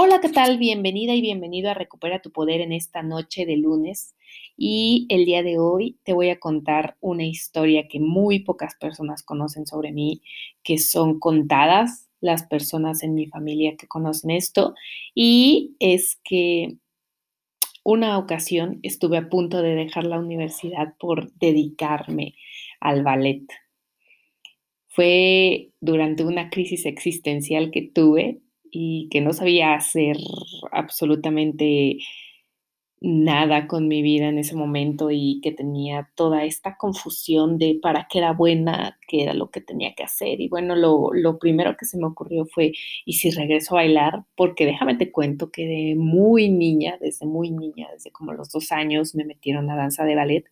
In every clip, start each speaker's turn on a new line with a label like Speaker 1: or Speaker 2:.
Speaker 1: Hola, ¿qué tal? Bienvenida y bienvenido a Recupera tu Poder en esta noche de lunes. Y el día de hoy te voy a contar una historia que muy pocas personas conocen sobre mí, que son contadas las personas en mi familia que conocen esto. Y es que una ocasión estuve a punto de dejar la universidad por dedicarme al ballet. Fue durante una crisis existencial que tuve y que no sabía hacer absolutamente nada con mi vida en ese momento y que tenía toda esta confusión de para qué era buena, qué era lo que tenía que hacer. Y bueno, lo, lo, primero que se me ocurrió fue, ¿y si regreso a bailar? Porque déjame te cuento que de muy niña, desde muy niña, desde como los dos años, me metieron a danza de ballet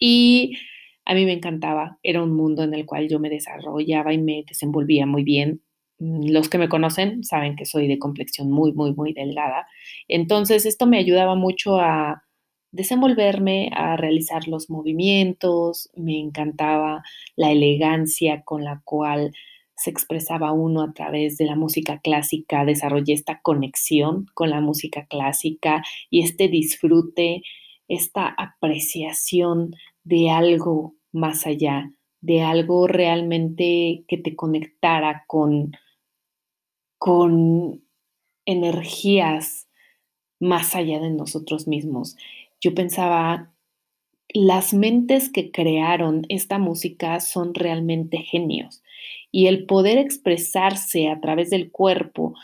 Speaker 1: y a mí me encantaba. Era un mundo en el cual yo me desarrollaba y me desenvolvía muy bien. Mm, los que me conocen saben que soy de complexión muy, muy, muy delgada. Entonces, esto me ayudaba mucho a desenvolverme, a realizar los movimientos. Me encantaba la elegancia con la cual se expresaba uno a través de la música clásica. Desarrollé esta conexión con la música clásica y este disfrute, esta apreciación de algo más allá, de algo realmente que te conectara con con energías más allá de nosotros mismos. Yo pensaba, las mentes que crearon esta música son realmente genios y el poder expresarse a través del cuerpo,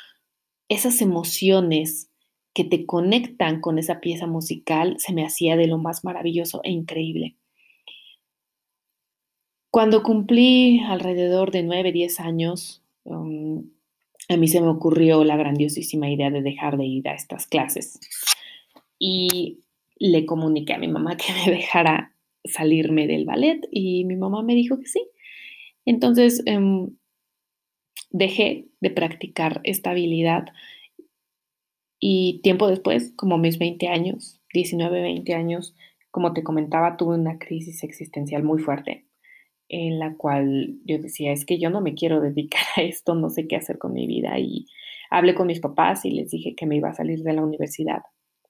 Speaker 1: esas emociones que te conectan con esa pieza musical, se me hacía de lo más maravilloso e increíble. Cuando cumplí alrededor de 9, 10 años, um, a mí se me ocurrió la grandiosísima idea de dejar de ir a estas clases. Y le comuniqué a mi mamá que me dejara salirme del ballet y mi mamá me dijo que sí. Entonces em, dejé de practicar esta habilidad y tiempo después, como mis 20 años, 19, 20 años, como te comentaba, tuve una crisis existencial muy fuerte en la cual yo decía, es que yo no me quiero dedicar a esto, no sé qué hacer con mi vida. Y hablé con mis papás y les dije que me iba a salir de la universidad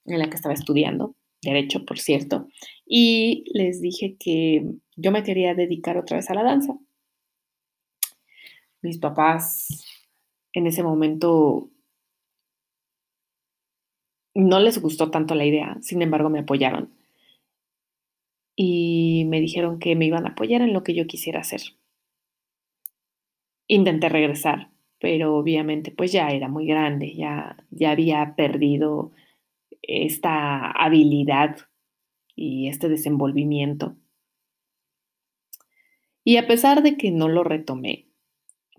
Speaker 1: en la que estaba estudiando, derecho, por cierto, y les dije que yo me quería dedicar otra vez a la danza. Mis papás en ese momento no les gustó tanto la idea, sin embargo me apoyaron y me dijeron que me iban a apoyar en lo que yo quisiera hacer. Intenté regresar, pero obviamente pues ya era muy grande, ya, ya había perdido esta habilidad y este desenvolvimiento. Y a pesar de que no lo retomé,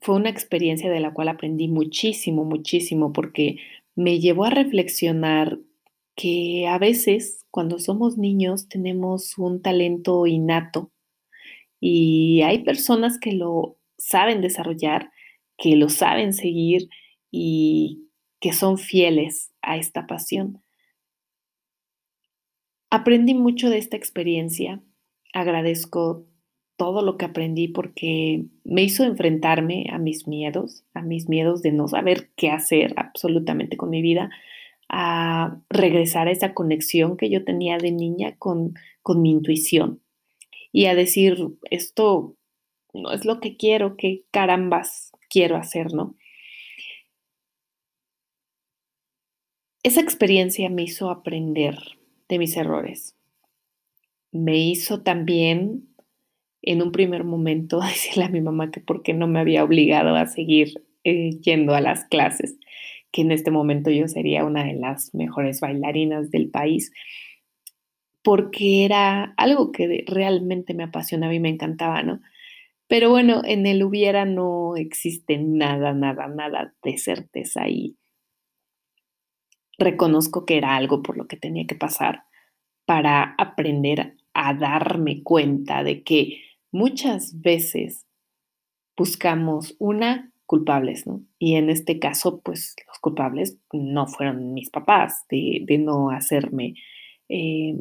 Speaker 1: fue una experiencia de la cual aprendí muchísimo, muchísimo, porque me llevó a reflexionar que a veces cuando somos niños tenemos un talento innato y hay personas que lo saben desarrollar, que lo saben seguir y que son fieles a esta pasión. Aprendí mucho de esta experiencia, agradezco todo lo que aprendí porque me hizo enfrentarme a mis miedos, a mis miedos de no saber qué hacer absolutamente con mi vida, a regresar a esa conexión que yo tenía de niña con, con mi intuición y a decir, esto no es lo que quiero, qué carambas quiero hacer, ¿no? Esa experiencia me hizo aprender de mis errores. Me hizo también, en un primer momento, decirle a mi mamá que por qué no me había obligado a seguir eh, yendo a las clases que en este momento yo sería una de las mejores bailarinas del país, porque era algo que realmente me apasionaba y me encantaba, ¿no? Pero bueno, en el hubiera no existe nada, nada, nada de certeza y reconozco que era algo por lo que tenía que pasar para aprender a darme cuenta de que muchas veces buscamos una culpables, ¿no? Y en este caso, pues los culpables no fueron mis papás de, no hacerme eh,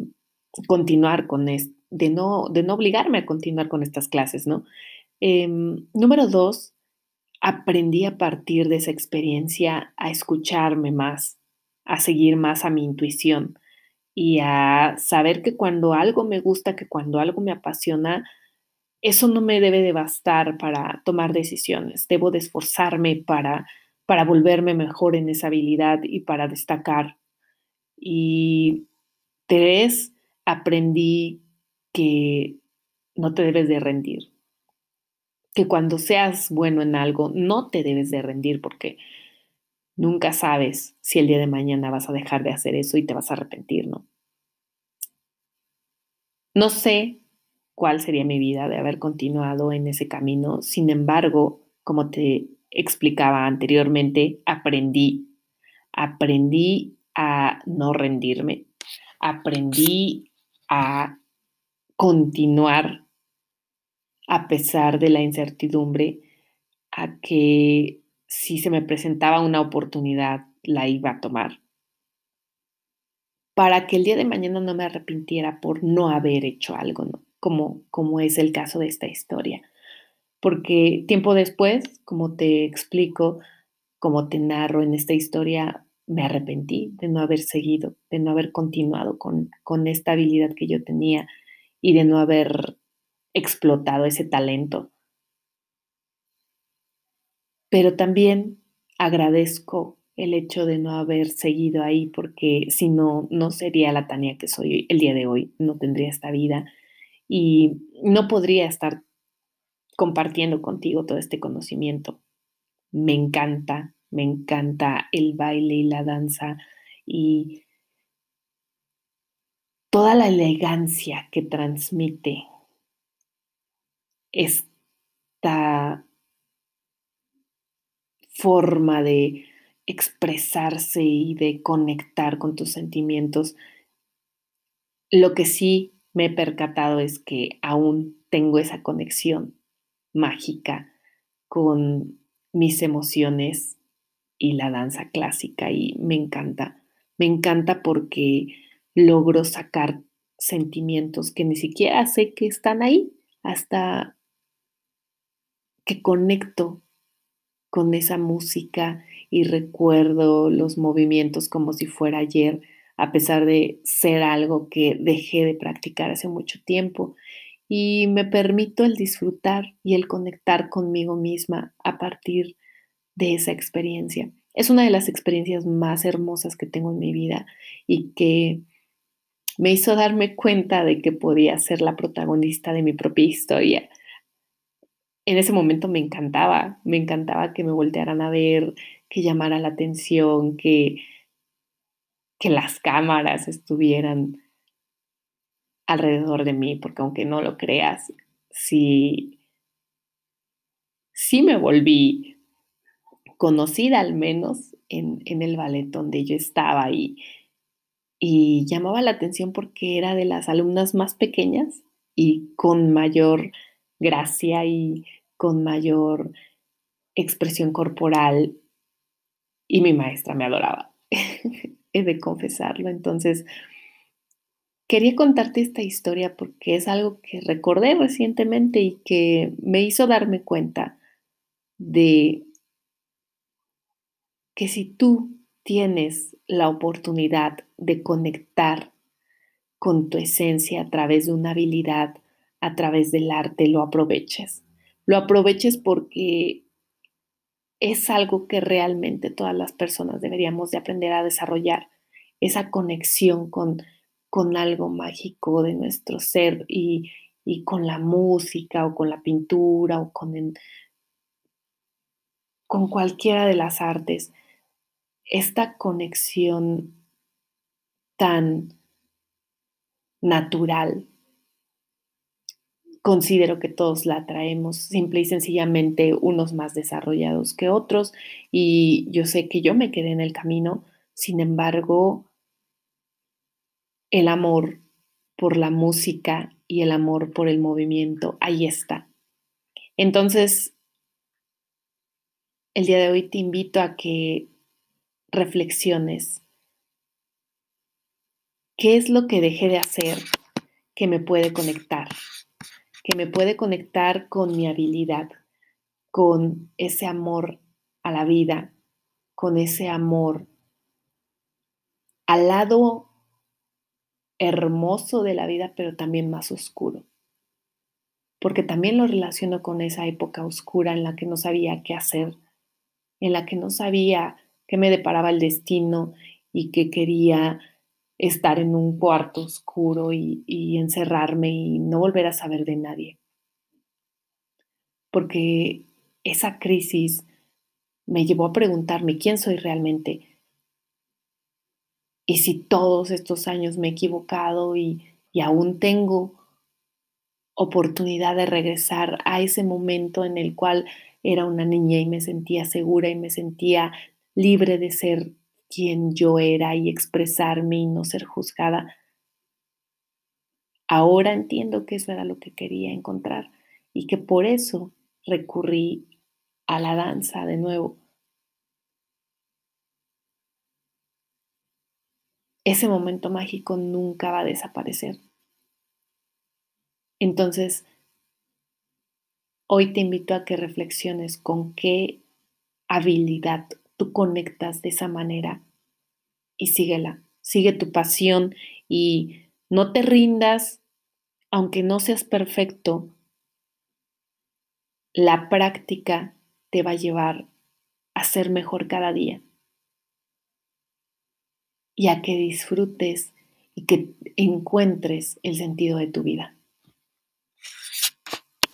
Speaker 1: continuar con esto, de no, de no obligarme a continuar con estas clases, ¿no? Em, número dos, aprendí a partir de esa experiencia a escucharme más, a seguir más a mi intuición y a saber que cuando algo me gusta, que cuando algo me apasiona, eso no me debe de bastar para tomar decisiones. Debo de esforzarme para, para volverme mejor en esa habilidad y para destacar. Y tres, aprendí que no te debes de rendir que cuando seas bueno en algo no te debes de rendir porque nunca sabes si el día de mañana vas a dejar de hacer eso y te vas a arrepentir, ¿no? No sé cuál sería mi vida de haber continuado en ese camino, sin embargo, como te explicaba anteriormente, aprendí, aprendí a no rendirme, aprendí a continuar a pesar de la incertidumbre, a que si se me presentaba una oportunidad, la iba a tomar. Para que el día de mañana no me arrepintiera por no haber hecho algo, ¿no? Como, como es el caso de esta historia. Porque tiempo después, como te explico, como te narro en esta historia, me arrepentí de no haber seguido, de no haber continuado con, con esta habilidad que yo tenía y de no haber explotado ese talento. Pero también agradezco el hecho de no haber seguido ahí porque si no, no sería la Tania que soy el día de hoy, no tendría esta vida y no podría estar compartiendo contigo todo este conocimiento. Me encanta, me encanta el baile y la danza y toda la elegancia que transmite esta forma de expresarse y de conectar con tus sentimientos. Lo que sí me he percatado es que aún tengo esa conexión mágica con mis emociones y la danza clásica y me encanta. Me encanta porque logro sacar sentimientos que ni siquiera sé que están ahí hasta que conecto con esa música y recuerdo los movimientos como si fuera ayer, a pesar de ser algo que dejé de practicar hace mucho tiempo. Y me permito el disfrutar y el conectar conmigo misma a partir de esa experiencia. Es una de las experiencias más hermosas que tengo en mi vida y que me hizo darme cuenta de que podía ser la protagonista de mi propia historia en ese momento me encantaba, me encantaba que me voltearan a ver, que llamara la atención, que, que las cámaras estuvieran alrededor de mí, porque aunque no lo creas, sí, sí me volví conocida al menos en, en el ballet donde yo estaba y, y llamaba la atención porque era de las alumnas más pequeñas y con mayor gracia y con mayor expresión corporal y mi maestra me adoraba. He de confesarlo. Entonces, quería contarte esta historia porque es algo que recordé recientemente y que me hizo darme cuenta de que si tú tienes la oportunidad de conectar con tu esencia a través de una habilidad, a través del arte, lo aproveches. Lo aproveches porque es algo que realmente todas las personas deberíamos de aprender a desarrollar, esa conexión con, con algo mágico de nuestro ser y, y con la música o con la pintura o con, con cualquiera de las artes. Esta conexión tan natural considero que todos la traemos simple y sencillamente unos más desarrollados que otros y yo sé que yo me quedé en el camino, sin embargo, el amor por la música y el amor por el movimiento, ahí está. Entonces, el día de hoy te invito a que reflexiones. ¿Qué es lo que dejé de hacer que me puede conectar? Que me puede conectar con mi habilidad, con ese amor a la vida, con ese amor al lado hermoso de la vida, pero también más oscuro. Porque también lo relaciono con esa época oscura en la que no sabía qué hacer, en la que no sabía qué me deparaba el destino y que quería estar en un cuarto oscuro y, encerrarme y no volver a saber de nadie. Porque esa crisis me llevó a preguntarme quién soy realmente y si todos estos años me he equivocado y aún tengo oportunidad de regresar a ese momento en el cual era una niña y me sentía segura y me sentía libre de ser quien yo era y expresarme y no ser juzgada. Ahora entiendo que eso era lo que quería encontrar y que por eso recurrí a la danza de nuevo. Ese momento mágico nunca va a desaparecer. Entonces, hoy te invito a que reflexiones con qué habilidad tú conectas de esa manera y síguela, sigue tu pasión y no te rindas, aunque no seas perfecto, la práctica te va a llevar a ser mejor cada día y a que disfrutes y que encuentres el sentido de tu vida.